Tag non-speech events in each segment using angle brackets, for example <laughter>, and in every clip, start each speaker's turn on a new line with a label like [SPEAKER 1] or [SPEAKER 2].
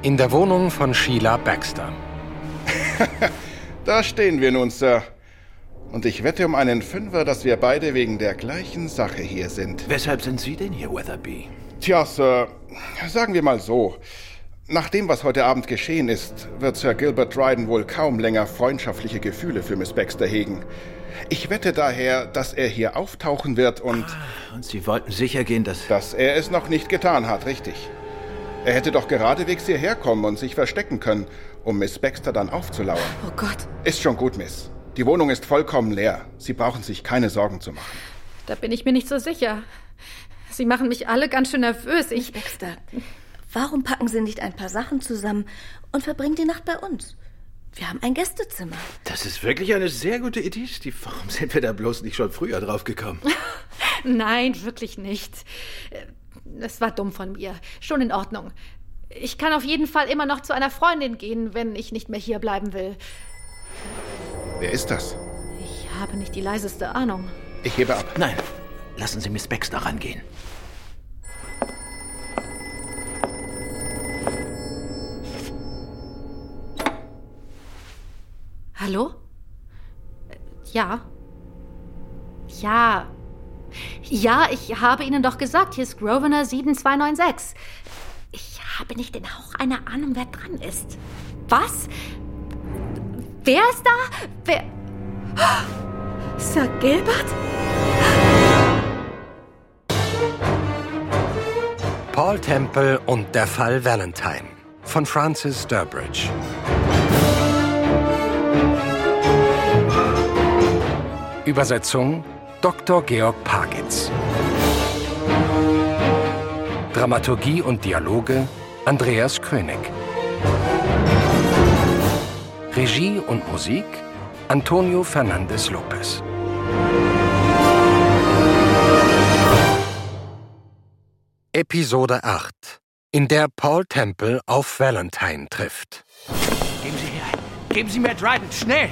[SPEAKER 1] In der Wohnung von Sheila Baxter. <laughs>
[SPEAKER 2] da stehen wir nun, Sir. Und ich wette um einen Fünfer, dass wir beide wegen der gleichen Sache hier sind.
[SPEAKER 3] Weshalb sind Sie denn hier, Weatherby?
[SPEAKER 2] Tja, Sir, sagen wir mal so. Nach dem, was heute Abend geschehen ist, wird Sir Gilbert Dryden wohl kaum länger freundschaftliche Gefühle für Miss Baxter hegen. Ich wette daher, dass er hier auftauchen wird und...
[SPEAKER 3] Ah, und Sie wollten sicher gehen, dass...
[SPEAKER 2] Dass er es noch nicht getan hat, richtig. Er hätte doch geradewegs hierher kommen und sich verstecken können, um Miss Baxter dann aufzulauern.
[SPEAKER 4] Oh Gott.
[SPEAKER 2] Ist schon gut, Miss. Die Wohnung ist vollkommen leer. Sie brauchen sich keine Sorgen zu machen.
[SPEAKER 4] Da bin ich mir nicht so sicher. Sie machen mich alle ganz schön nervös. Ich.
[SPEAKER 5] Miss Baxter, warum packen Sie nicht ein paar Sachen zusammen und verbringen die Nacht bei uns? Wir haben ein Gästezimmer.
[SPEAKER 3] Das ist wirklich eine sehr gute Idee, Steve. Warum sind wir da bloß nicht schon früher drauf gekommen? <laughs>
[SPEAKER 4] Nein, wirklich nicht. Es war dumm von mir. Schon in Ordnung. Ich kann auf jeden Fall immer noch zu einer Freundin gehen, wenn ich nicht mehr hier bleiben will.
[SPEAKER 2] Wer ist das?
[SPEAKER 4] Ich habe nicht die leiseste Ahnung.
[SPEAKER 2] Ich hebe ab.
[SPEAKER 3] Nein, lassen Sie Miss Baxter rangehen.
[SPEAKER 4] Hallo? Ja. Ja. Ja, ich habe Ihnen doch gesagt, hier ist Grosvenor 7296. Ich habe nicht den Hauch einer Ahnung, wer dran ist. Was? Wer ist da? Wer? Sir Gilbert?
[SPEAKER 1] Paul Temple und der Fall Valentine von Francis Durbridge. Übersetzung Dr. Georg Pagitz. Dramaturgie und Dialoge Andreas König. Regie und Musik Antonio Fernandez Lopez. Episode 8, in der Paul Temple auf Valentine trifft.
[SPEAKER 3] Geben Sie her. Geben Sie mir Dryden, schnell!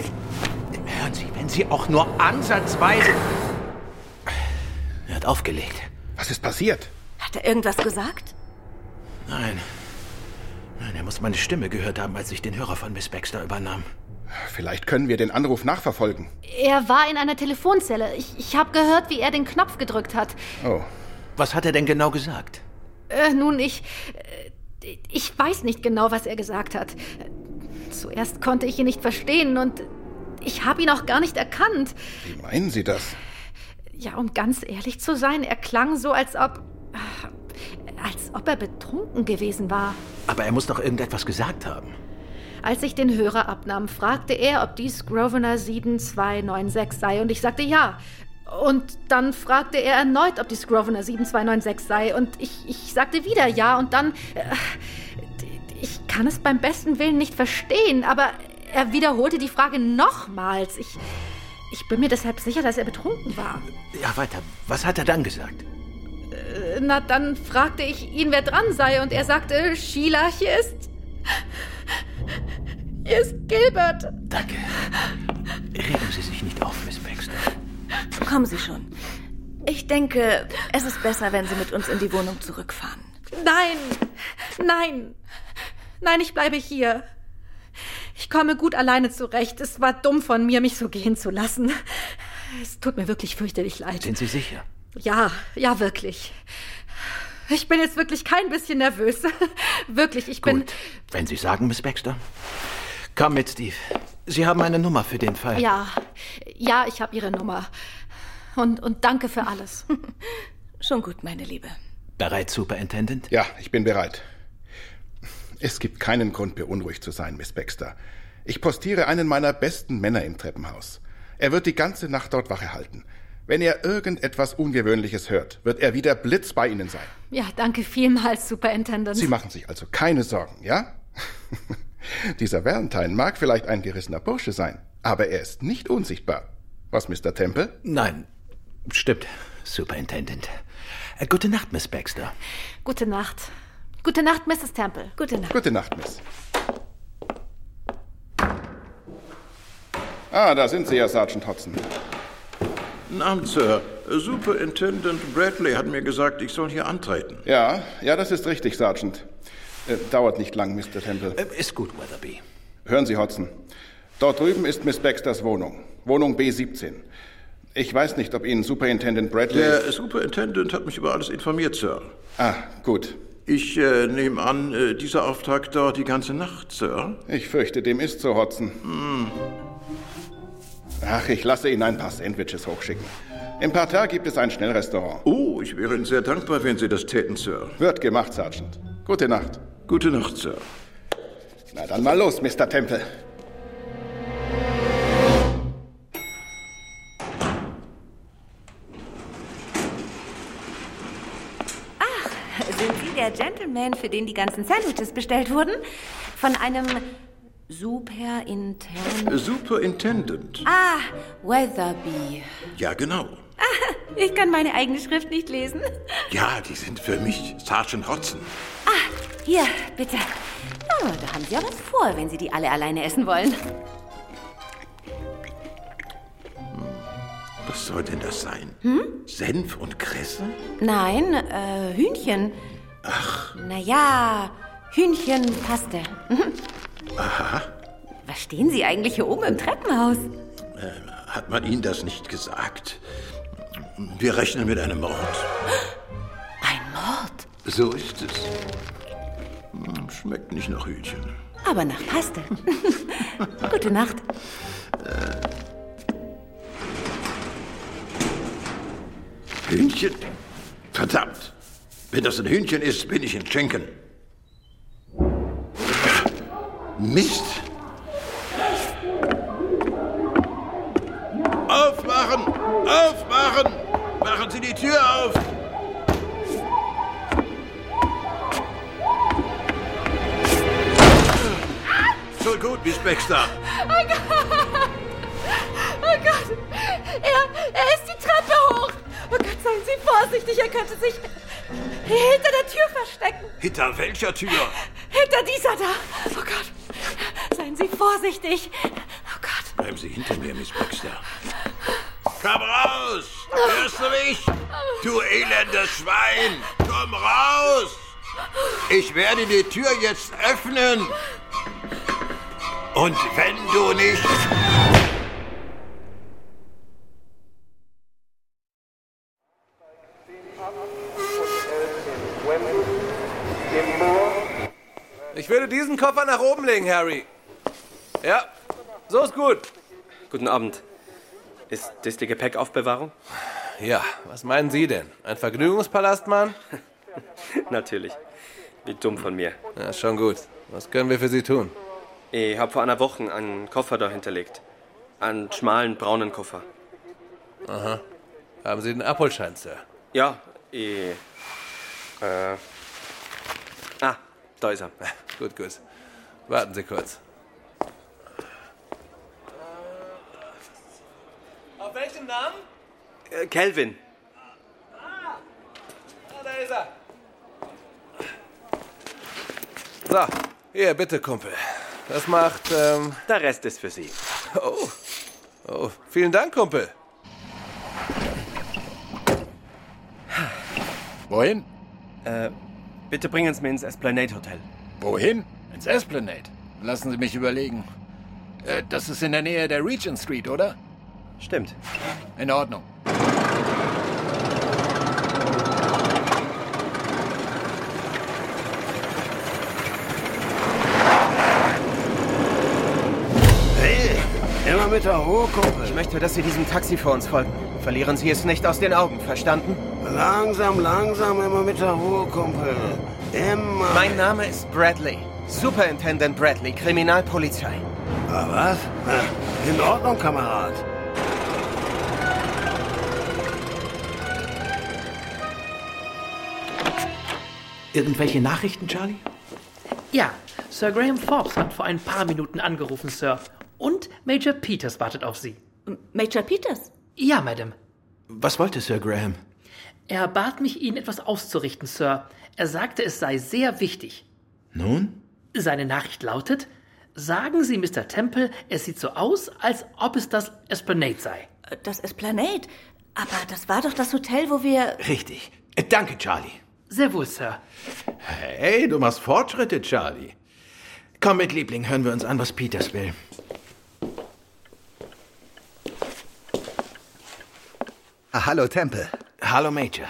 [SPEAKER 3] Hören Sie, wenn Sie auch nur ansatzweise... Aufgelegt.
[SPEAKER 2] Was ist passiert?
[SPEAKER 5] Hat er irgendwas gesagt?
[SPEAKER 3] Nein. Nein, er muss meine Stimme gehört haben, als ich den Hörer von Miss Baxter übernahm.
[SPEAKER 2] Vielleicht können wir den Anruf nachverfolgen.
[SPEAKER 4] Er war in einer Telefonzelle. Ich, ich habe gehört, wie er den Knopf gedrückt hat.
[SPEAKER 2] Oh.
[SPEAKER 3] Was hat er denn genau gesagt?
[SPEAKER 4] Äh, nun, ich. Äh, ich weiß nicht genau, was er gesagt hat. Zuerst konnte ich ihn nicht verstehen und ich habe ihn auch gar nicht erkannt.
[SPEAKER 2] Wie meinen Sie das?
[SPEAKER 4] Ja, um ganz ehrlich zu sein, er klang so, als ob. als ob er betrunken gewesen war.
[SPEAKER 3] Aber er muss doch irgendetwas gesagt haben.
[SPEAKER 4] Als ich den Hörer abnahm, fragte er, ob dies Grosvenor 7296 sei, und ich sagte ja. Und dann fragte er erneut, ob dies Grosvenor 7296 sei, und ich, ich sagte wieder ja, und dann. Äh, ich kann es beim besten Willen nicht verstehen, aber er wiederholte die Frage nochmals. Ich, ich bin mir deshalb sicher, dass er betrunken war.
[SPEAKER 3] Ja, weiter. Was hat er dann gesagt?
[SPEAKER 4] Äh, na, dann fragte ich ihn, wer dran sei, und er sagte, Sheila, hier ist. Hier ist Gilbert.
[SPEAKER 3] Danke. Regen Sie sich nicht auf, Miss Baxter.
[SPEAKER 5] Kommen Sie schon. Ich denke, es ist besser, wenn Sie mit uns in die Wohnung zurückfahren.
[SPEAKER 4] Nein, nein, nein, ich bleibe hier. Ich komme gut alleine zurecht. Es war dumm von mir, mich so gehen zu lassen. Es tut mir wirklich fürchterlich leid.
[SPEAKER 3] Sind Sie sicher?
[SPEAKER 4] Ja, ja, wirklich. Ich bin jetzt wirklich kein bisschen nervös. <laughs> wirklich, ich bin.
[SPEAKER 3] Gut. Wenn Sie sagen, Miss Baxter. Komm mit, Steve. Sie haben eine Nummer für den Fall.
[SPEAKER 4] Ja, ja, ich habe Ihre Nummer. Und, und danke für alles. <laughs>
[SPEAKER 5] Schon gut, meine Liebe.
[SPEAKER 3] Bereit, Superintendent?
[SPEAKER 2] Ja, ich bin bereit. Es gibt keinen Grund, beunruhigt zu sein, Miss Baxter. Ich postiere einen meiner besten Männer im Treppenhaus. Er wird die ganze Nacht dort Wache halten. Wenn er irgendetwas Ungewöhnliches hört, wird er wieder Blitz bei Ihnen sein.
[SPEAKER 4] Ja, danke vielmals, Superintendent.
[SPEAKER 2] Sie machen sich also keine Sorgen, ja? <laughs> Dieser Valentine mag vielleicht ein gerissener Bursche sein, aber er ist nicht unsichtbar. Was, Mr. Temple?
[SPEAKER 3] Nein, stimmt, Superintendent. Äh, gute Nacht, Miss Baxter.
[SPEAKER 4] Gute Nacht. Gute Nacht, Mrs. Temple.
[SPEAKER 5] Gute Nacht.
[SPEAKER 2] Gute Nacht, Miss. Ah, da sind Sie ja, Sergeant Hodson.
[SPEAKER 6] Guten Abend, Sir. Superintendent Bradley hat mir gesagt, ich soll hier antreten.
[SPEAKER 2] Ja, ja, das ist richtig, Sergeant. Äh, dauert nicht lang, Mr. Temple.
[SPEAKER 3] Äh, ist gut, Weatherby.
[SPEAKER 2] Hören Sie, Hodson. Dort drüben ist Miss Baxters Wohnung. Wohnung B17. Ich weiß nicht, ob Ihnen Superintendent Bradley...
[SPEAKER 6] Der Superintendent hat mich über alles informiert, Sir.
[SPEAKER 2] Ah, gut.
[SPEAKER 6] Ich äh, nehme an, äh, dieser Auftrag dauert die ganze Nacht, Sir.
[SPEAKER 2] Ich fürchte, dem ist so, Hodson.
[SPEAKER 6] Hm.
[SPEAKER 2] Ach, ich lasse Ihnen ein paar Sandwiches hochschicken. Im Parterre gibt es ein Schnellrestaurant.
[SPEAKER 6] Oh, ich wäre Ihnen sehr dankbar, wenn Sie das täten, Sir.
[SPEAKER 2] Wird gemacht, Sergeant. Gute Nacht.
[SPEAKER 6] Gute Nacht, Sir.
[SPEAKER 2] Na dann mal los, Mr. Temple.
[SPEAKER 5] Gentleman, für den die ganzen Sandwiches bestellt wurden? Von einem Superintendent.
[SPEAKER 6] Superintendent.
[SPEAKER 5] Ah, Weatherby.
[SPEAKER 6] Ja, genau.
[SPEAKER 5] Ich kann meine eigene Schrift nicht lesen.
[SPEAKER 6] Ja, die sind für mich Sergeant Hodson.
[SPEAKER 5] Ah, hier, bitte. Oh, da haben Sie ja was vor, wenn Sie die alle alleine essen wollen.
[SPEAKER 6] Was soll denn das sein?
[SPEAKER 5] Hm?
[SPEAKER 6] Senf und Kresse?
[SPEAKER 5] Nein, äh, Hühnchen. Ach. Naja, Hühnchenpaste.
[SPEAKER 6] Aha.
[SPEAKER 5] Was stehen Sie eigentlich hier oben im Treppenhaus?
[SPEAKER 6] Äh, hat man Ihnen das nicht gesagt? Wir rechnen mit einem Mord. <gasps>
[SPEAKER 5] Ein Mord?
[SPEAKER 6] So ist es. Hm, Schmeckt nicht nach Hühnchen.
[SPEAKER 5] Aber nach Paste. <laughs> Gute Nacht.
[SPEAKER 6] Hühnchen? Verdammt! Wenn das ein Hühnchen ist, bin ich in Schenken. Mist! Aufmachen! Aufmachen! Machen Sie die Tür auf! Schon gut, Miss Baxter.
[SPEAKER 4] Oh Gott! Er, er ist die Treppe hoch! Oh Gott, seien Sie vorsichtig, er könnte sich hinter der Tür verstecken.
[SPEAKER 6] Hinter welcher Tür?
[SPEAKER 4] Hinter dieser da. Oh Gott. Seien Sie vorsichtig. Oh Gott.
[SPEAKER 6] Bleiben Sie hinter mir, Miss Baxter. Komm raus! Hörst du mich? Du elendes Schwein! Komm raus! Ich werde die Tür jetzt öffnen. Und wenn du nicht...
[SPEAKER 7] Würde diesen Koffer nach oben legen, Harry. Ja, so ist gut.
[SPEAKER 8] Guten Abend. Ist das die Gepäckaufbewahrung?
[SPEAKER 7] Ja, was meinen Sie denn? Ein Vergnügungspalast, Mann? <laughs>
[SPEAKER 8] Natürlich. Wie dumm von mir.
[SPEAKER 7] Ja, schon gut. Was können wir für Sie tun?
[SPEAKER 8] Ich habe vor einer Woche einen Koffer da hinterlegt. Einen schmalen braunen Koffer.
[SPEAKER 7] Aha. Haben Sie den Abholschein, Sir?
[SPEAKER 8] Ja, ich. Äh. Da ist er. <laughs>
[SPEAKER 7] Gut, gut. Warten Sie kurz. Auf welchen Namen?
[SPEAKER 8] Äh, Kelvin.
[SPEAKER 7] Ah, da ist er. So, hier, bitte, Kumpel. Das macht, ähm...
[SPEAKER 8] Der Rest ist für Sie.
[SPEAKER 7] Oh. Oh, vielen Dank, Kumpel.
[SPEAKER 9] Wohin?
[SPEAKER 8] Äh, bitte bringen Sie mich ins Esplanade Hotel.
[SPEAKER 9] Wohin? Ins Esplanade. Lassen Sie mich überlegen. Äh, das ist in der Nähe der Regent Street, oder?
[SPEAKER 8] Stimmt.
[SPEAKER 9] In Ordnung.
[SPEAKER 3] Hey, immer mit der Ruhe, Kumpel.
[SPEAKER 10] Ich möchte, dass Sie diesem Taxi vor uns folgen. Verlieren Sie es nicht aus den Augen, verstanden?
[SPEAKER 3] Langsam, langsam, immer mit der Ruhe, Kumpel. Immer.
[SPEAKER 10] Mein Name ist Bradley. Superintendent Bradley, Kriminalpolizei.
[SPEAKER 3] Ah, was? Na, in Ordnung, Kamerad.
[SPEAKER 11] Irgendwelche Nachrichten, Charlie?
[SPEAKER 12] Ja, Sir Graham Forbes hat vor ein paar Minuten angerufen, Sir. Und Major Peters wartet auf Sie.
[SPEAKER 5] Major Peters?
[SPEAKER 12] Ja, Madam.
[SPEAKER 11] Was wollte Sir Graham?
[SPEAKER 12] Er bat mich, Ihnen etwas auszurichten, Sir. Er sagte, es sei sehr wichtig.
[SPEAKER 11] Nun?
[SPEAKER 12] Seine Nachricht lautet, sagen Sie Mr. Temple, es sieht so aus, als ob es das Esplanade sei.
[SPEAKER 5] Das Esplanade? Aber das war doch das Hotel, wo wir...
[SPEAKER 11] Richtig. Äh, Danke, Charlie.
[SPEAKER 12] Sehr wohl, Sir.
[SPEAKER 11] Hey, du machst Fortschritte, Charlie. Komm mit, Liebling, hören wir uns an, was Peters will.
[SPEAKER 13] Ah, hallo, Temple.
[SPEAKER 11] Hallo, Major.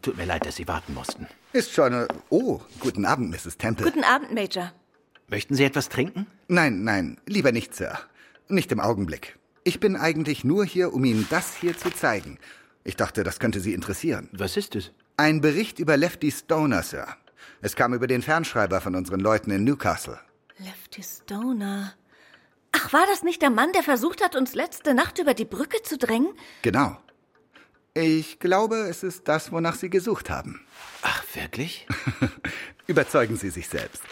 [SPEAKER 11] Tut mir leid, dass Sie warten mussten.
[SPEAKER 13] Ist schon. äh, Oh, guten Abend, Mrs. Temple.
[SPEAKER 5] Guten Abend, Major.
[SPEAKER 11] Möchten Sie etwas trinken?
[SPEAKER 13] Nein, nein, lieber nicht, Sir. Nicht im Augenblick. Ich bin eigentlich nur hier, um Ihnen das hier zu zeigen. Ich dachte, das könnte Sie interessieren.
[SPEAKER 11] Was ist es?
[SPEAKER 13] Ein Bericht über Lefty Stoner, Sir. Es kam über den Fernschreiber von unseren Leuten in Newcastle.
[SPEAKER 5] Lefty Stoner. Ach, war das nicht der Mann, der versucht hat, uns letzte Nacht über die Brücke zu drängen?
[SPEAKER 13] Genau. Ich glaube, es ist das, wonach Sie gesucht haben.
[SPEAKER 11] Ach, wirklich? <laughs>
[SPEAKER 13] Überzeugen Sie sich selbst.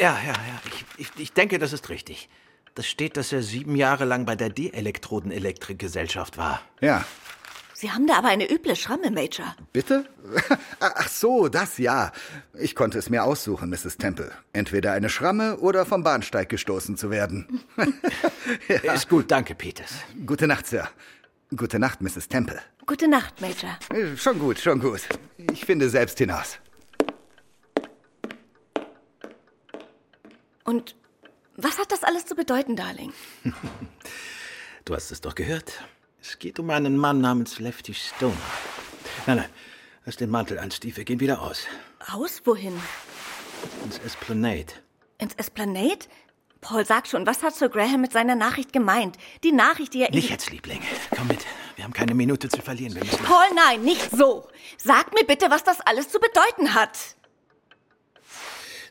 [SPEAKER 11] Ja, ja, ja. Ich, ich, ich denke, das ist richtig. Das steht, dass er sieben Jahre lang bei der D-Elektroden-Elektrik-Gesellschaft war.
[SPEAKER 13] Ja.
[SPEAKER 5] Sie haben da aber eine üble Schramme, Major.
[SPEAKER 13] Bitte? <laughs> Ach so, das ja. Ich konnte es mir aussuchen, Mrs. Temple. Entweder eine Schramme oder vom Bahnsteig gestoßen zu werden. <laughs>
[SPEAKER 11] ja. Ist gut, danke, Peters.
[SPEAKER 13] Gute Nacht, Sir. Gute Nacht, Mrs. Temple.
[SPEAKER 5] Gute Nacht, Major.
[SPEAKER 13] Äh, Schon gut, schon gut. Ich finde selbst hinaus.
[SPEAKER 5] Und was hat das alles zu bedeuten, Darling? <laughs>
[SPEAKER 11] Du hast es doch gehört. Es geht um einen Mann namens Lefty Stone. Nein, nein, lass den Mantel an, Steve. Wir gehen wieder aus.
[SPEAKER 5] Aus wohin?
[SPEAKER 11] Ins Esplanade.
[SPEAKER 5] Ins Esplanade? Paul, sag schon, was hat Sir Graham mit seiner Nachricht gemeint? Die Nachricht, die er
[SPEAKER 11] Nicht jetzt, Liebling. Komm mit. Wir haben keine Minute zu verlieren. Wir müssen.
[SPEAKER 5] Paul, nein, nicht so. Sag mir bitte, was das alles zu bedeuten hat.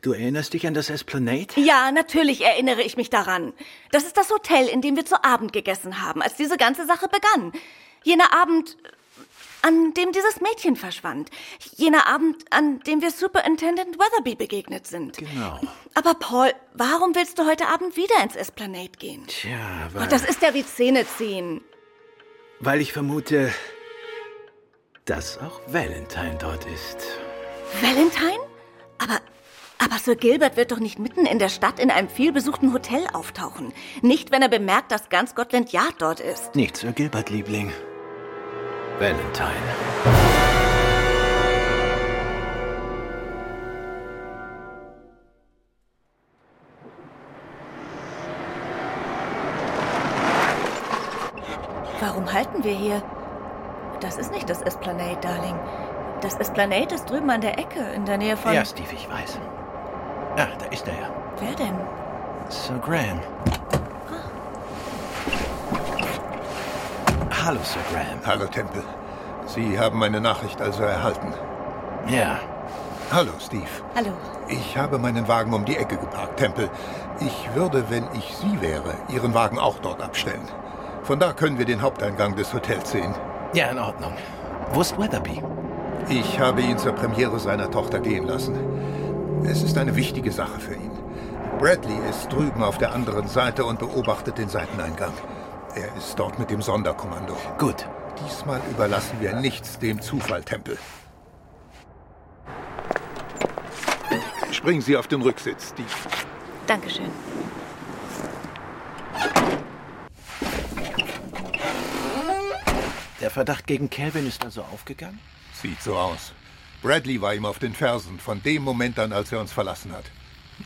[SPEAKER 11] Du erinnerst dich an das Esplanade?
[SPEAKER 5] Ja, natürlich erinnere ich mich daran. Das ist das Hotel, in dem wir zu Abend gegessen haben, als diese ganze Sache begann. Jener Abend, an dem dieses Mädchen verschwand. Jener Abend, an dem wir Superintendent Weatherby begegnet sind.
[SPEAKER 11] Genau.
[SPEAKER 5] Aber Paul, warum willst du heute Abend wieder ins Esplanade gehen?
[SPEAKER 11] Tja,
[SPEAKER 5] Oh,
[SPEAKER 11] weil,
[SPEAKER 5] das ist ja wie Zähne ziehen.
[SPEAKER 11] weil ich vermute, dass auch Valentine dort ist.
[SPEAKER 5] Valentine? Aber, aber Sir Gilbert wird doch nicht mitten in der Stadt in einem vielbesuchten Hotel auftauchen. Nicht, wenn er bemerkt, dass ganz Scotland Yard dort ist.
[SPEAKER 11] Nicht Sir Gilbert, Liebling. Valentine.
[SPEAKER 5] Warum halten wir hier? Das ist nicht das Esplanade, Darling. Das Esplanade ist drüben an der Ecke, in der Nähe von...
[SPEAKER 11] Ja, Steve, ich weiß. Ja, da ist er ja.
[SPEAKER 5] Wer denn?
[SPEAKER 11] Sir Graham. Hallo, Sir Graham.
[SPEAKER 14] Hallo, Temple. Sie haben meine Nachricht also erhalten.
[SPEAKER 11] Ja.
[SPEAKER 14] Hallo, Steve.
[SPEAKER 5] Hallo.
[SPEAKER 14] Ich habe meinen Wagen um die Ecke geparkt, Temple. Ich würde, wenn ich Sie wäre, Ihren Wagen auch dort abstellen. Von da können wir den Haupteingang des Hotels sehen.
[SPEAKER 11] Ja, in Ordnung. Wo ist Weatherby?
[SPEAKER 14] Ich habe ihn zur Premiere seiner Tochter gehen lassen. Es ist eine wichtige Sache für ihn. Bradley ist drüben auf der anderen Seite und beobachtet den Seiteneingang. Er ist dort mit dem Sonderkommando.
[SPEAKER 11] Gut.
[SPEAKER 14] Diesmal überlassen wir nichts dem Zufall, Tempel. Springen Sie auf den Rücksitz, Steve.
[SPEAKER 5] Dankeschön.
[SPEAKER 11] Der Verdacht gegen Calvin ist also aufgegangen?
[SPEAKER 14] Sieht so aus. Bradley war ihm auf den Fersen, von dem Moment an, als er uns verlassen hat.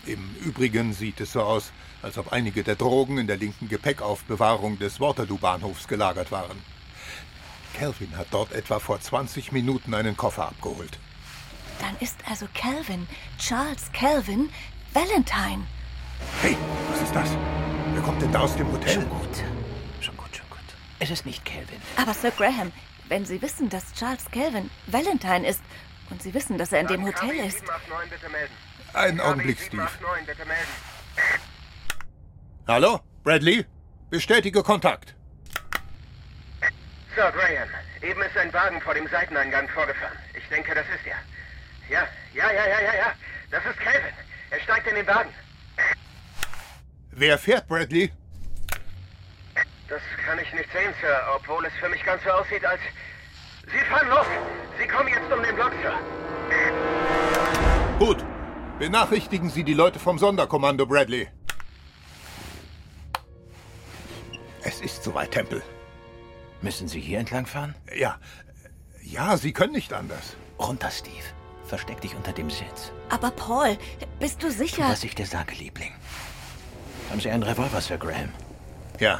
[SPEAKER 14] Im Übrigen sieht es so aus, als ob einige der Drogen in der linken Gepäckaufbewahrung des Waterloo-Bahnhofs gelagert waren. Calvin hat dort etwa vor 20 Minuten einen Koffer abgeholt.
[SPEAKER 5] Dann ist also Calvin, Charles Calvin, Valentine.
[SPEAKER 14] Hey, was ist das? Wer kommt denn da aus dem Hotel?
[SPEAKER 11] Schon gut. Schon gut, schon gut. Es ist nicht Calvin.
[SPEAKER 5] Aber Sir Graham, wenn Sie wissen, dass Charles Calvin Valentine ist und Sie wissen, dass er in dem Hotel ist.
[SPEAKER 14] Einen Augenblick, Steve. Hallo? Bradley? Bestätige Kontakt.
[SPEAKER 10] Sir Graham, eben ist ein Wagen vor dem Seiteneingang vorgefahren. Ich denke, das ist er. Ja, ja, ja, ja, ja, ja. Das ist Calvin. Er steigt in den Wagen.
[SPEAKER 14] Wer fährt, Bradley?
[SPEAKER 10] Das kann ich nicht sehen, Sir, obwohl es für mich ganz so aussieht, als... Sie fahren los! Sie kommen jetzt um den Block, Sir.
[SPEAKER 14] Gut. Benachrichtigen Sie die Leute vom Sonderkommando, Bradley. Es ist soweit, Tempel.
[SPEAKER 11] Müssen Sie hier entlang fahren?
[SPEAKER 14] Ja.
[SPEAKER 9] Ja, Sie können nicht anders.
[SPEAKER 11] Runter, Steve. Versteck dich unter dem Sitz.
[SPEAKER 5] Aber Paul, bist du sicher?
[SPEAKER 11] Tu, was ich dir sage, Liebling. Haben Sie einen Revolver, Sir Graham?
[SPEAKER 9] Ja.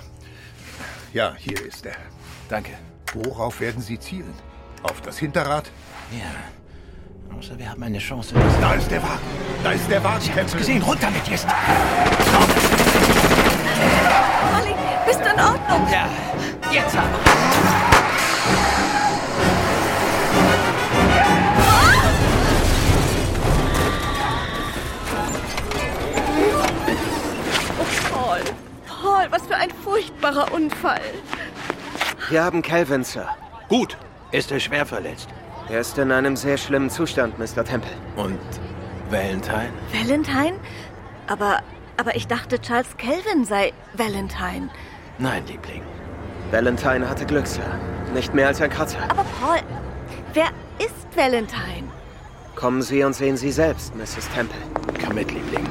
[SPEAKER 9] Ja, hier ist er.
[SPEAKER 11] Danke.
[SPEAKER 9] Worauf werden Sie zielen? Auf das Hinterrad?
[SPEAKER 11] Ja. Außer wir haben eine Chance.
[SPEAKER 9] Da ist der Wagen. Da ist der Wagen.
[SPEAKER 11] Haben es gesehen. Runter mit jetzt.
[SPEAKER 5] Charlie, bist du in Ordnung?
[SPEAKER 12] Ja, jetzt aber.
[SPEAKER 5] Oh, Paul. Paul, was für ein furchtbarer Unfall.
[SPEAKER 10] Wir haben Calvin, Sir.
[SPEAKER 11] Gut. Ist er schwer verletzt?
[SPEAKER 10] Er ist in einem sehr schlimmen Zustand, Mr. Temple.
[SPEAKER 11] Und Valentine?
[SPEAKER 5] Valentine? Aber, aber ich dachte, Charles Kelvin sei Valentine.
[SPEAKER 11] Nein, Liebling.
[SPEAKER 10] Valentine hatte Glück, Sir. Nicht mehr als ein Kratzer.
[SPEAKER 5] Aber Paul, wer ist Valentine?
[SPEAKER 10] Kommen Sie und sehen Sie selbst, Mrs. Temple.
[SPEAKER 11] Komm mit, Liebling.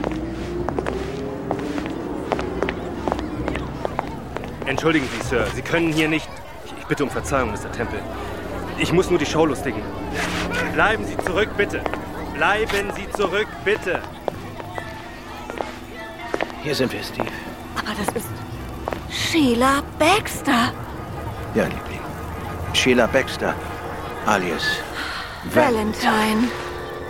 [SPEAKER 8] Entschuldigen Sie, Sir, Sie können hier nicht. Ich, bitte um Verzeihung, Mr. Temple. Ich muss nur die Schaulustigen. Bleiben Sie zurück, bitte. Bleiben Sie zurück, bitte.
[SPEAKER 11] Hier sind wir, Steve.
[SPEAKER 5] Aber das ist Sheila Baxter.
[SPEAKER 11] Ja, Liebling. Sheila Baxter, alias
[SPEAKER 5] Valentine.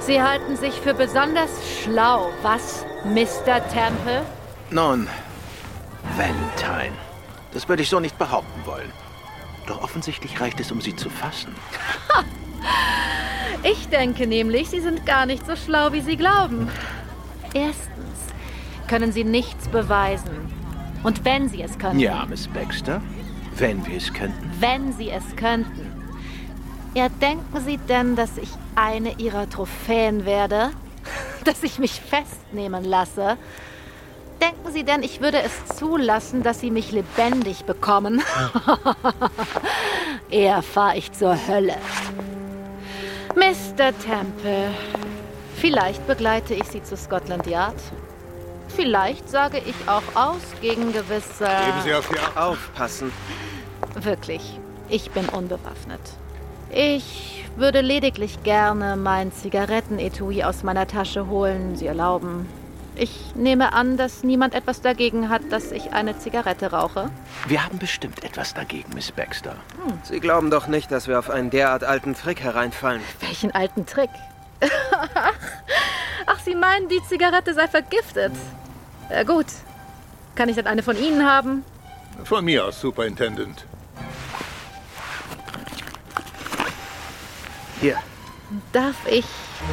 [SPEAKER 4] Sie halten sich für besonders schlau, was, Mr. Temple?
[SPEAKER 11] Nun, Valentine. Das würde ich so nicht behaupten wollen. Doch offensichtlich reicht es, um sie zu fassen. <laughs>
[SPEAKER 4] Ich denke nämlich, Sie sind gar nicht so schlau, wie Sie glauben. Erstens können Sie nichts beweisen. Und wenn Sie es könnten.
[SPEAKER 11] Ja, Miss Baxter, wenn wir es könnten.
[SPEAKER 4] Wenn Sie es könnten. Ja, denken Sie denn, dass ich eine Ihrer Trophäen werde? <laughs> Dass ich mich festnehmen lasse? Denken Sie denn, ich würde es zulassen, dass Sie mich lebendig bekommen? <laughs> Eher fahre ich zur Hölle. Mr. Temple, vielleicht begleite ich Sie zu Scotland Yard. Vielleicht sage ich auch aus gegen gewisse...
[SPEAKER 9] Geben Sie auf die Acht.
[SPEAKER 10] Aufpassen.
[SPEAKER 4] Wirklich, ich bin unbewaffnet. Ich würde lediglich gerne mein Zigarettenetui aus meiner Tasche holen, Sie erlauben. Ich nehme an, dass niemand etwas dagegen hat, dass ich eine Zigarette rauche.
[SPEAKER 11] Wir haben bestimmt etwas dagegen, Miss Baxter.
[SPEAKER 10] Sie glauben doch nicht, dass wir auf einen derart alten Trick hereinfallen.
[SPEAKER 4] Welchen alten Trick? <laughs> Ach, Sie meinen, die Zigarette sei vergiftet? Äh, gut. Kann ich dann eine von Ihnen haben?
[SPEAKER 9] Von mir aus, Superintendent.
[SPEAKER 10] Hier.
[SPEAKER 4] Darf ich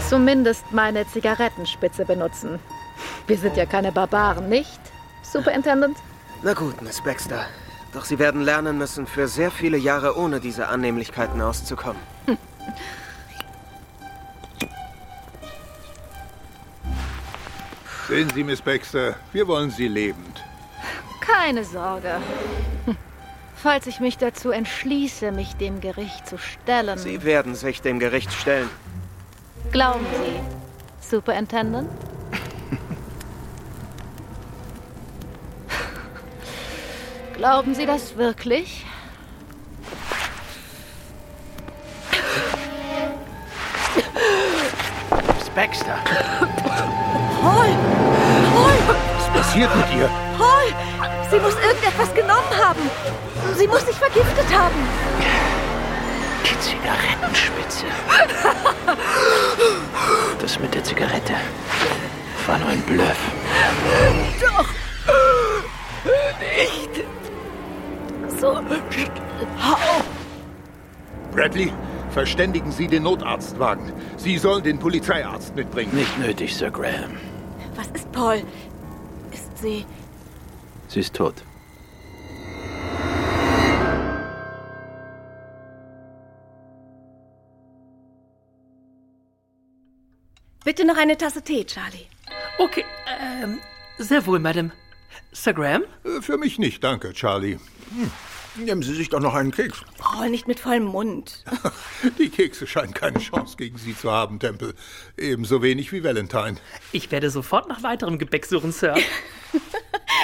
[SPEAKER 4] zumindest meine Zigarettenspitze benutzen? Wir sind ja keine Barbaren, nicht, Superintendent?
[SPEAKER 10] Na gut, Miss Baxter. Doch Sie werden lernen müssen, für sehr viele Jahre ohne diese Annehmlichkeiten auszukommen. <laughs>
[SPEAKER 9] Sehen Sie, Miss Baxter, wir wollen Sie lebend.
[SPEAKER 4] Keine Sorge. <laughs> Falls ich mich dazu entschließe, mich dem Gericht zu stellen.
[SPEAKER 10] Sie werden sich dem Gericht stellen.
[SPEAKER 4] Glauben Sie, Superintendent? Glauben Sie das wirklich?
[SPEAKER 11] Miss Baxter.
[SPEAKER 5] Paul! Paul!
[SPEAKER 9] Was passiert mit ihr?
[SPEAKER 5] Paul! Sie muss irgendetwas genommen haben. Sie muss sich vergiftet haben.
[SPEAKER 11] Die Zigarettenspitze. Das mit der Zigarette war nur ein Bluff.
[SPEAKER 5] Doch! Nicht! So. Hau!
[SPEAKER 9] Bradley, verständigen Sie den Notarztwagen. Sie sollen den Polizeiarzt mitbringen.
[SPEAKER 11] Nicht nötig, Sir Graham.
[SPEAKER 5] Was ist Paul? Ist sie.
[SPEAKER 11] Sie ist tot.
[SPEAKER 5] Bitte noch eine Tasse Tee, Charlie.
[SPEAKER 12] Okay, ähm, sehr wohl, Madame. Sir Graham?
[SPEAKER 9] Äh, Für mich nicht, danke, Charlie. Hm. Nehmen Sie sich doch noch einen Keks.
[SPEAKER 5] Paul, nicht mit vollem Mund. <laughs>
[SPEAKER 9] Die Kekse scheinen keine Chance gegen Sie zu haben, Tempel. Ebenso wenig wie Valentine.
[SPEAKER 12] Ich werde sofort nach weiterem Gebäck suchen, Sir. <laughs>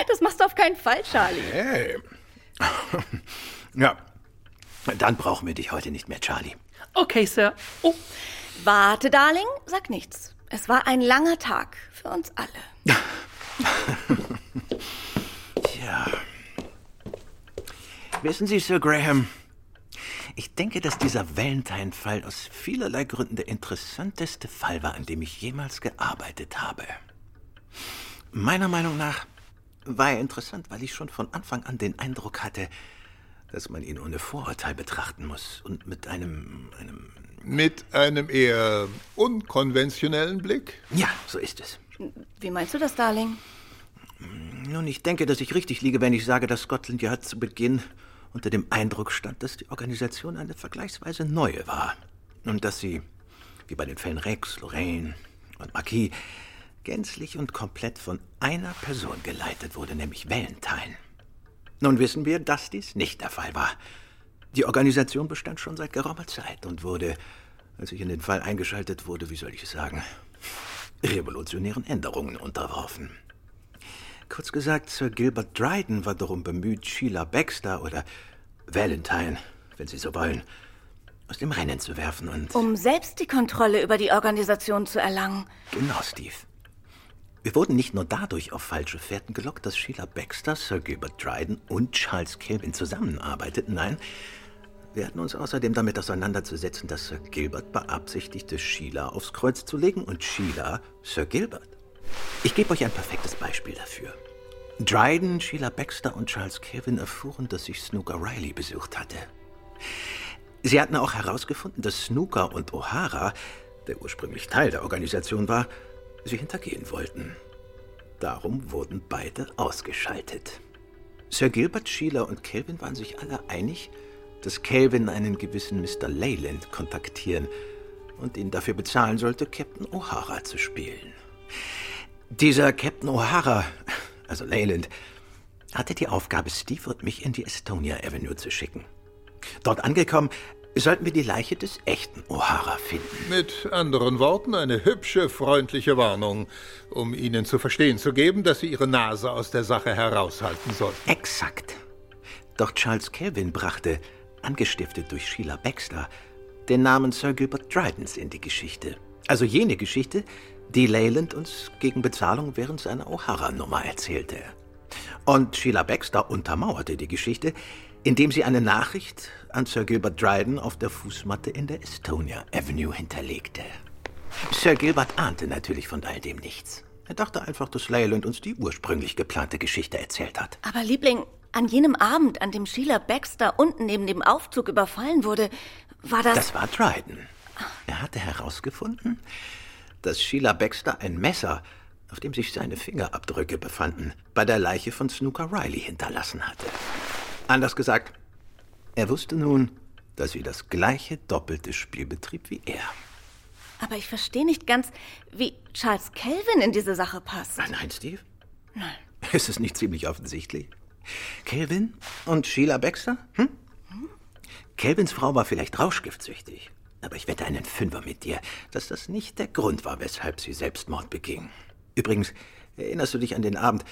[SPEAKER 5] Das machst du auf keinen Fall, Charlie.
[SPEAKER 11] Hey. <laughs> Ja, dann brauchen wir dich heute nicht mehr, Charlie.
[SPEAKER 12] Okay, Sir. Oh.
[SPEAKER 5] Warte, Darling, sag nichts. Es war ein langer Tag für uns alle.
[SPEAKER 11] Tja. Wissen Sie, Sir Graham, ich denke, dass dieser Valentine-Fall aus vielerlei Gründen der interessanteste Fall war, an dem ich jemals gearbeitet habe. Meiner Meinung nach war er interessant, weil ich schon von Anfang an den Eindruck hatte, dass man ihn ohne Vorurteil betrachten muss und mit einem, einem
[SPEAKER 14] Mit einem eher unkonventionellen Blick?
[SPEAKER 11] Ja, so ist es.
[SPEAKER 5] Wie meinst du das, Darling?
[SPEAKER 11] Nun, ich denke, dass ich richtig liege, wenn ich sage, dass Scotland Yard zu Beginn unter dem Eindruck stand, dass die Organisation eine vergleichsweise neue war. Und dass sie, wie bei den Fällen Rex, Lorraine und Marquis, gänzlich und komplett von einer Person geleitet wurde, nämlich Valentine. Nun wissen wir, dass dies nicht der Fall war. Die Organisation bestand schon seit geraumer Zeit und wurde, als ich in den Fall eingeschaltet wurde, wie soll ich es sagen, revolutionären Änderungen unterworfen. Kurz gesagt, Sir Gilbert Dryden war darum bemüht, Sheila Baxter oder Valentine, wenn Sie so wollen, aus dem Rennen zu werfen und...
[SPEAKER 5] Um selbst die Kontrolle über die Organisation zu erlangen.
[SPEAKER 11] Genau, Steve. Wir wurden nicht nur dadurch auf falsche Fährten gelockt, dass Sheila Baxter, Sir Gilbert Dryden und Charles Kelvin zusammenarbeiteten. Nein, wir hatten uns außerdem damit auseinanderzusetzen, dass Sir Gilbert beabsichtigte, Sheila aufs Kreuz zu legen und Sheila Sir Gilbert. Ich gebe euch ein perfektes Beispiel dafür. Dryden, Sheila Baxter und Charles Kelvin erfuhren, dass ich Snooker Riley besucht hatte. Sie hatten auch herausgefunden, dass Snooker und O'Hara, der ursprünglich Teil der Organisation war, sie hintergehen wollten. Darum wurden beide ausgeschaltet. Sir Gilbert, Sheila und Kelvin waren sich alle einig, dass Kelvin einen gewissen Mr. Leyland kontaktieren und ihn dafür bezahlen sollte, Captain O'Hara zu spielen. Dieser Captain O'Hara, also Leyland, hatte die Aufgabe, Steve und mich in die Estonia Avenue zu schicken. Dort angekommen, sollten wir die Leiche des echten O'Hara finden.
[SPEAKER 14] Mit anderen Worten, eine hübsche, freundliche Warnung, um Ihnen zu verstehen zu geben, dass Sie Ihre Nase aus der Sache heraushalten sollten.
[SPEAKER 11] Exakt. Doch Charles Kelvin brachte, angestiftet durch Sheila Baxter, den Namen Sir Gilbert Drydens in die Geschichte. Also jene Geschichte, die Leyland uns gegen Bezahlung während seiner O'Hara-Nummer erzählte. Und Sheila Baxter untermauerte die Geschichte, indem sie eine Nachricht an Sir Gilbert Dryden auf der Fußmatte in der Estonia Avenue hinterlegte. Sir Gilbert ahnte natürlich von all dem nichts. Er dachte einfach, dass Leyland uns die ursprünglich geplante Geschichte erzählt hat.
[SPEAKER 5] Aber Liebling, an jenem Abend, an dem Sheila Baxter unten neben dem Aufzug überfallen wurde, war das...
[SPEAKER 11] Das war Dryden. Er hatte herausgefunden, dass Sheila Baxter ein Messer, auf dem sich seine Fingerabdrücke befanden, bei der Leiche von Snooker Riley hinterlassen hatte. Anders gesagt, er wusste nun, dass sie das gleiche doppelte Spiel betrieb wie er.
[SPEAKER 5] Aber ich verstehe nicht ganz, wie Charles Kelvin in diese Sache passt.
[SPEAKER 11] Nein, nein, Steve.
[SPEAKER 5] Nein.
[SPEAKER 11] Ist es nicht ziemlich offensichtlich? Kelvin und Sheila Baxter? Hm? Kelvins Frau war vielleicht rauschgiftsüchtig. Aber ich wette einen Fünfer mit dir, dass das nicht der Grund war, weshalb sie Selbstmord beging. Übrigens, erinnerst du dich an den Abend,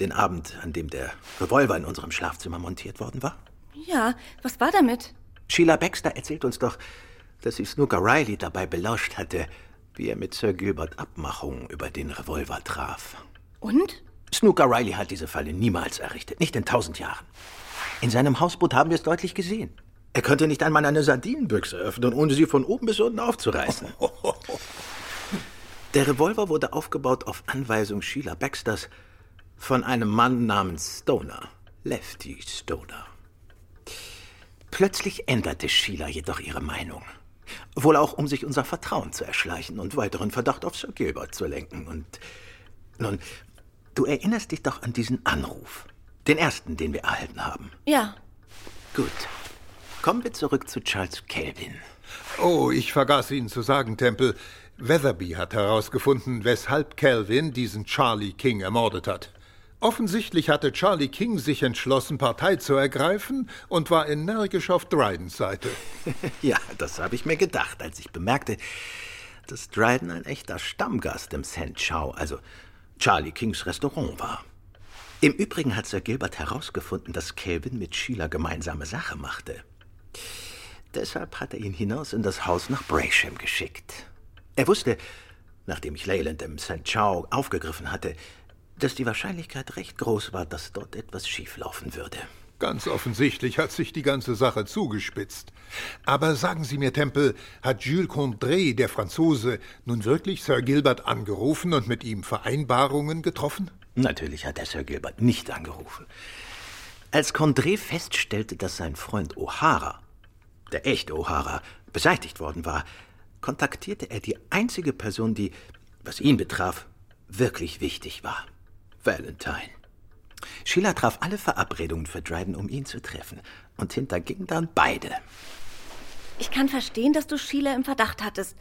[SPEAKER 11] den Abend, an dem der Revolver in unserem Schlafzimmer montiert worden war?
[SPEAKER 5] Ja, was war damit?
[SPEAKER 11] Sheila Baxter erzählt uns doch, dass sie Snooker Riley dabei belauscht hatte, wie er mit Sir Gilbert Abmachungen über den Revolver traf.
[SPEAKER 5] Und?
[SPEAKER 11] Snooker Riley hat diese Falle niemals errichtet, nicht in tausend Jahren. In seinem Hausboot haben wir es deutlich gesehen. Er könnte nicht einmal eine Sardinenbüchse öffnen, ohne sie von oben bis unten aufzureißen. <laughs> Der Revolver wurde aufgebaut auf Anweisung Sheila Baxters von einem Mann namens Stoner, Lefty Stoner. Plötzlich änderte Sheila jedoch ihre Meinung. Wohl auch, um sich unser Vertrauen zu erschleichen und weiteren Verdacht auf Sir Gilbert zu lenken. Und nun, du erinnerst dich doch an diesen Anruf. Den ersten, den wir erhalten haben.
[SPEAKER 5] Ja.
[SPEAKER 11] Gut. Kommen wir zurück zu Charles Kelvin.
[SPEAKER 14] Oh, ich vergaß Ihnen zu sagen, Temple. Weatherby hat herausgefunden, weshalb Calvin diesen Charlie King ermordet hat. Offensichtlich hatte Charlie King sich entschlossen, Partei zu ergreifen und war energisch auf Drydens Seite. <laughs>
[SPEAKER 11] ja, das habe ich mir gedacht, als ich bemerkte, dass Dryden ein echter Stammgast im St. Chow, also Charlie Kings Restaurant war. Im Übrigen hat Sir Gilbert herausgefunden, dass Calvin mit Sheila gemeinsame Sache machte. Deshalb hat er ihn hinaus in das Haus nach Brasham geschickt. Er wusste, nachdem ich Leyland im St. Chow aufgegriffen hatte, dass die Wahrscheinlichkeit recht groß war, dass dort etwas schieflaufen würde.
[SPEAKER 14] Ganz offensichtlich hat sich die ganze Sache zugespitzt. Aber sagen Sie mir, Temple, hat Jules Condré, der Franzose, nun wirklich Sir Gilbert angerufen und mit ihm Vereinbarungen getroffen?
[SPEAKER 11] Natürlich hat er Sir Gilbert nicht angerufen. Als Condré feststellte, dass sein Freund O'Hara, der echte O'Hara, beseitigt worden war, kontaktierte er die einzige Person, die, was ihn betraf, wirklich wichtig war. Valentine. Sheila traf alle Verabredungen für Dryden, um ihn zu treffen, und hinterging dann beide.
[SPEAKER 5] Ich kann verstehen, dass du Sheila im Verdacht hattest.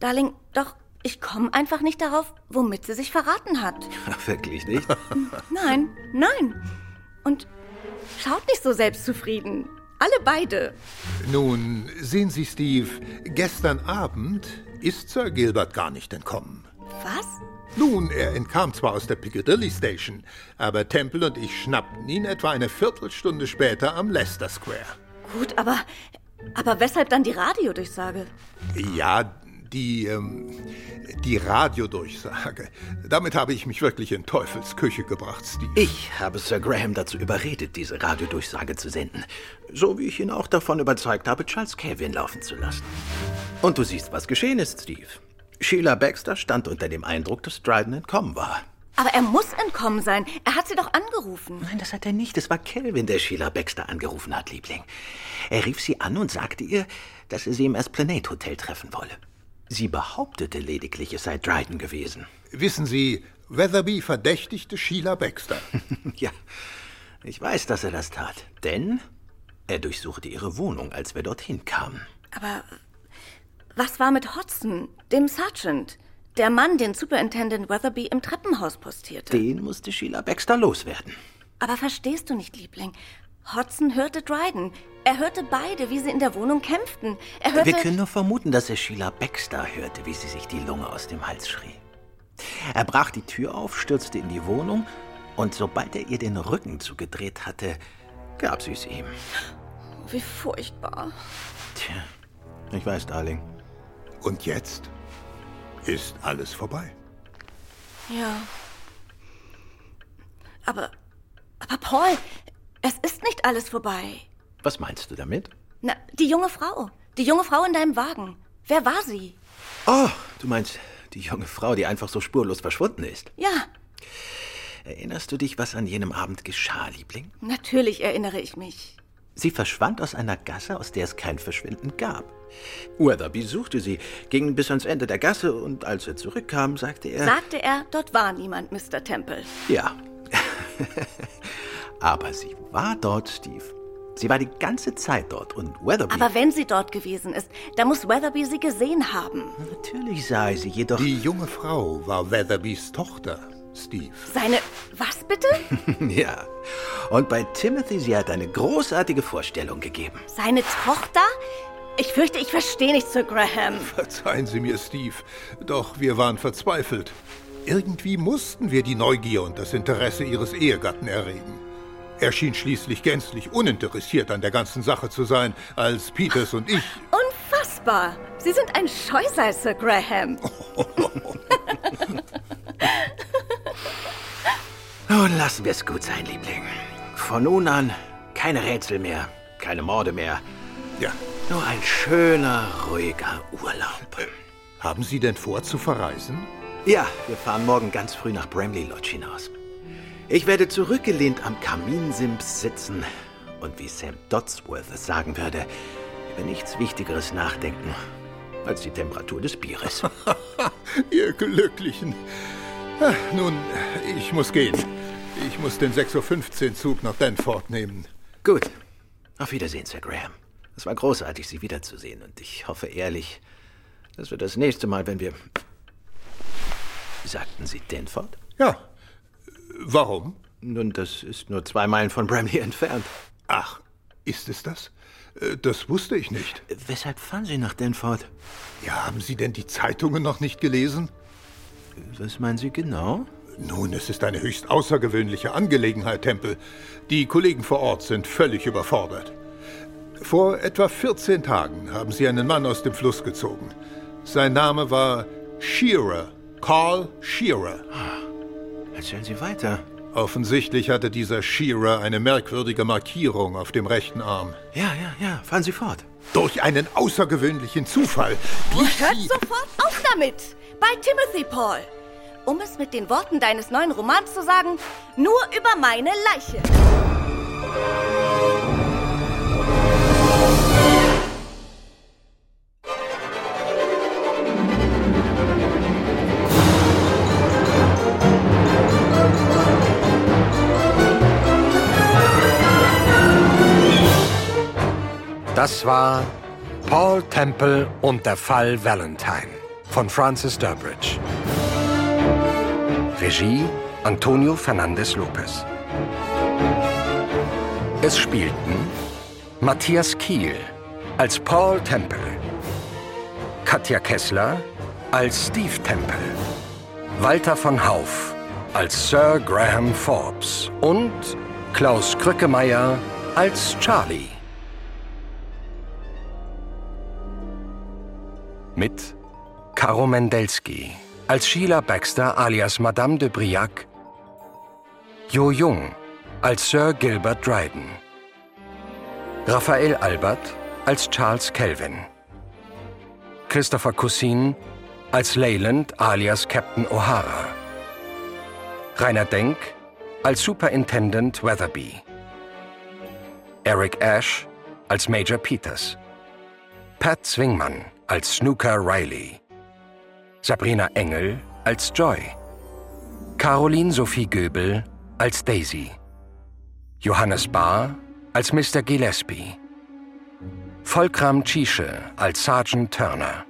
[SPEAKER 5] Darling, doch ich komme einfach nicht darauf, womit sie sich verraten hat.
[SPEAKER 11] Wirklich nicht?
[SPEAKER 5] Nein, nein. Und schaut nicht so selbstzufrieden. Alle beide.
[SPEAKER 14] Nun, sehen Sie, Steve, gestern Abend ist Sir Gilbert gar nicht entkommen.
[SPEAKER 5] Was?
[SPEAKER 14] Nun, er entkam zwar aus der Piccadilly Station, aber Temple und ich schnappten ihn etwa eine Viertelstunde später am Leicester Square.
[SPEAKER 5] Gut, aber. Aber weshalb dann die Radiodurchsage?
[SPEAKER 14] Ja, die, ähm, die Radiodurchsage. Damit habe ich mich wirklich in Teufels Küche gebracht, Steve.
[SPEAKER 11] Ich habe Sir Graham dazu überredet, diese Radiodurchsage zu senden. So wie ich ihn auch davon überzeugt habe, Charles Kevin laufen zu lassen. Und du siehst, was geschehen ist, Steve. Sheila Baxter stand unter dem Eindruck, dass Dryden entkommen war.
[SPEAKER 5] Aber er muss entkommen sein. Er hat sie doch angerufen.
[SPEAKER 11] Nein, das hat er nicht. Es war Kelvin, der Sheila Baxter angerufen hat, Liebling. Er rief sie an und sagte ihr, dass er sie im Esplanade Hotel treffen wolle. Sie behauptete lediglich, es sei Dryden gewesen.
[SPEAKER 14] Wissen Sie, Weatherby verdächtigte Sheila Baxter. <laughs>
[SPEAKER 11] ja, ich weiß, dass er das tat. Denn er durchsuchte ihre Wohnung, als wir dorthin kamen.
[SPEAKER 5] Aber was war mit Hodson, dem Sergeant? Der Mann, den Superintendent Weatherby im Treppenhaus postierte.
[SPEAKER 11] Den musste Sheila Baxter loswerden.
[SPEAKER 5] Aber verstehst du nicht, Liebling? Hodson hörte Dryden. Er hörte beide, wie sie in der Wohnung kämpften. Er hörte.
[SPEAKER 11] Wir können nur vermuten, dass er Sheila Baxter hörte, wie sie sich die Lunge aus dem Hals schrie. Er brach die Tür auf, stürzte in die Wohnung und sobald er ihr den Rücken zugedreht hatte, gab sie es ihm.
[SPEAKER 5] Wie furchtbar.
[SPEAKER 11] Tja, ich weiß, Darling.
[SPEAKER 14] Und jetzt ist alles vorbei.
[SPEAKER 5] Ja. Aber. Aber Paul, es ist nicht alles vorbei.
[SPEAKER 11] Was meinst du damit?
[SPEAKER 5] Na, die junge Frau. Die junge Frau in deinem Wagen. Wer war sie?
[SPEAKER 11] Oh, du meinst die junge Frau, die einfach so spurlos verschwunden ist?
[SPEAKER 5] Ja,
[SPEAKER 11] Erinnerst du dich, was an jenem Abend geschah, Liebling?
[SPEAKER 5] natürlich erinnere ich mich.
[SPEAKER 11] Sie verschwand aus einer Gasse, aus der es kein Verschwinden gab. Weatherby suchte sie, ging bis ans Ende der Gasse und als er zurückkam, sagte er...
[SPEAKER 5] Sagte er, dort war niemand, Mr. Temple.
[SPEAKER 11] Ja. <laughs> Aber sie war dort, Steve. Sie war die ganze Zeit dort und Weatherby...
[SPEAKER 5] Aber wenn sie dort gewesen ist, dann muss Weatherby sie gesehen haben.
[SPEAKER 11] Natürlich sah er sie jedoch...
[SPEAKER 14] Die junge Frau war Weatherbys Tochter, Steve.
[SPEAKER 5] Seine. Was bitte? <laughs>
[SPEAKER 11] ja. Und bei Timothy, sie hat eine großartige Vorstellung gegeben.
[SPEAKER 5] Seine Tochter? Ich fürchte, ich verstehe nicht, Sir Graham.
[SPEAKER 14] Verzeihen Sie mir, Steve, doch wir waren verzweifelt. Irgendwie mussten wir die Neugier und das Interesse Ihres Ehegatten erregen. Er schien schließlich gänzlich uninteressiert an der ganzen Sache zu sein, als Peters und ich. <laughs>
[SPEAKER 5] Unfassbar. Sie sind ein Scheusal, Sir Graham. <laughs>
[SPEAKER 11] Nun lassen wir es gut sein, Liebling. Von nun an keine Rätsel mehr, keine Morde mehr.
[SPEAKER 14] Ja.
[SPEAKER 11] Nur ein schöner, ruhiger Urlaub.
[SPEAKER 14] Haben Sie denn vor zu verreisen?
[SPEAKER 11] Ja, wir fahren morgen ganz früh nach Bramley Lodge hinaus. Ich werde zurückgelehnt am Kaminsims sitzen und wie Sam Dodsworth es sagen würde, über nichts Wichtigeres nachdenken als die Temperatur des Bieres. <laughs> <laughs>
[SPEAKER 14] Ihr Glücklichen. Ah, Nun, ich muss gehen. Ich muss den 6.15 Uhr Zug nach Danford nehmen.
[SPEAKER 11] Gut. Auf Wiedersehen, Sir Graham. Es war großartig, Sie wiederzusehen und ich hoffe ehrlich, dass wir das nächste Mal, wenn wir... Sagten Sie Danford?
[SPEAKER 14] Ja. Warum?
[SPEAKER 11] Nun, das ist nur zwei Meilen von Bramley entfernt.
[SPEAKER 14] Ach, ist es das? Äh, Das wusste ich nicht.
[SPEAKER 11] Weshalb fahren Sie nach Danford?
[SPEAKER 14] Ja, haben Sie denn die Zeitungen noch nicht gelesen?
[SPEAKER 11] Was meinen Sie genau?
[SPEAKER 14] Nun, es ist eine höchst außergewöhnliche Angelegenheit, Tempel. Die Kollegen vor Ort sind völlig überfordert. Vor etwa 14 Tagen haben sie einen Mann aus dem Fluss gezogen. Sein Name war Shearer, Carl Shearer.
[SPEAKER 11] Erzählen Sie weiter.
[SPEAKER 14] Offensichtlich hatte dieser Shearer eine merkwürdige Markierung auf dem rechten Arm.
[SPEAKER 11] Ja, ja, ja, fahren Sie fort.
[SPEAKER 14] Durch einen außergewöhnlichen Zufall.
[SPEAKER 5] Hört sofort auf damit! Bei Timothy Paul! Um es mit den Worten deines neuen Romans zu sagen, nur über meine Leiche.
[SPEAKER 1] Das war Paul Temple und der Fall Valentine von Francis Durbridge. Regie Antonio Fernandez Lopez. Es spielten Matthias Kiel als Paul Temple, Katja Kessler als Steve Temple, Walter von Hauf als Sir Graham Forbes und Klaus Krückemeier als Charlie. Mit Caro Mendelski als Sheila Baxter alias Madame de Briac, Jo Jung als Sir Gilbert Dryden, Raphael Albert als Charles Kelvin, Christopher Cousin als Leyland alias Captain O'Hara, Rainer Denk als Superintendent Weatherby, Eric Ash als Major Peters, Pat Zwingmann als Snooker Riley, Sabrina Engel als Joy, Caroline Sophie Göbel als Daisy, Johannes Barr als Mr. Gillespie, Volkram Tschiesche als Sergeant Turner,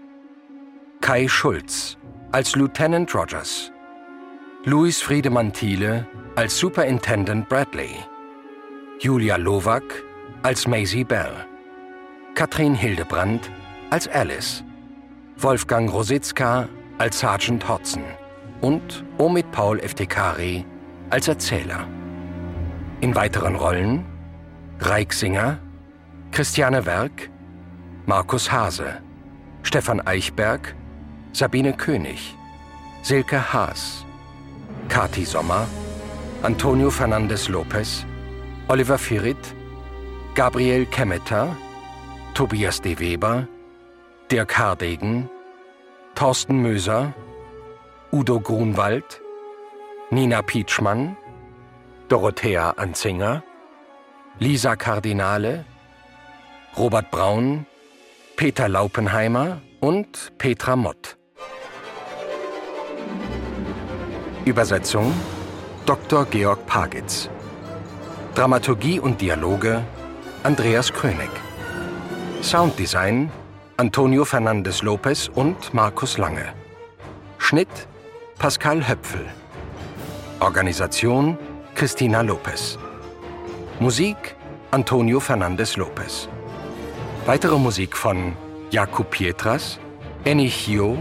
[SPEAKER 1] Kai Schulz als Lieutenant Rogers, Louis Friedemann Thiele als Superintendent Bradley, Julia Lowak als Maisie Bell, Katrin Hildebrandt als Alice, Wolfgang Rositzka als Sergeant Hodson und Omid Paul Eftekari als Erzähler. In weiteren Rollen Reik Singer, Christiane Werk, Markus Hase, Stefan Eichberg, Sabine König, Silke Haas, Kati Sommer, Antonio Fernandes Lopez, Oliver Firit, Gabriel Kemeter, Tobias de Weber, Dirk Hardegen, Thorsten Möser, Udo Grunwald, Nina Pietschmann, Dorothea Anzinger, Lisa Kardinale, Robert Braun, Peter Laupenheimer und Petra Mott. Übersetzung Dr. Georg Pagitz. Dramaturgie und Dialoge Andreas Krönig. Sounddesign Antonio Fernandes Lopez und Markus Lange. Schnitt Pascal Höpfel. Organisation Christina Lopez. Musik Antonio Fernandes Lopez. Weitere Musik von Jakub Pietras, Annie Hio,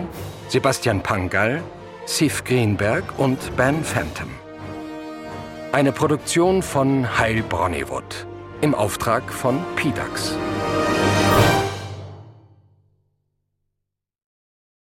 [SPEAKER 1] Sebastian Pangal, Sif Greenberg und Ben Phantom. Eine Produktion von Heil Bronnewood im Auftrag von PDAX.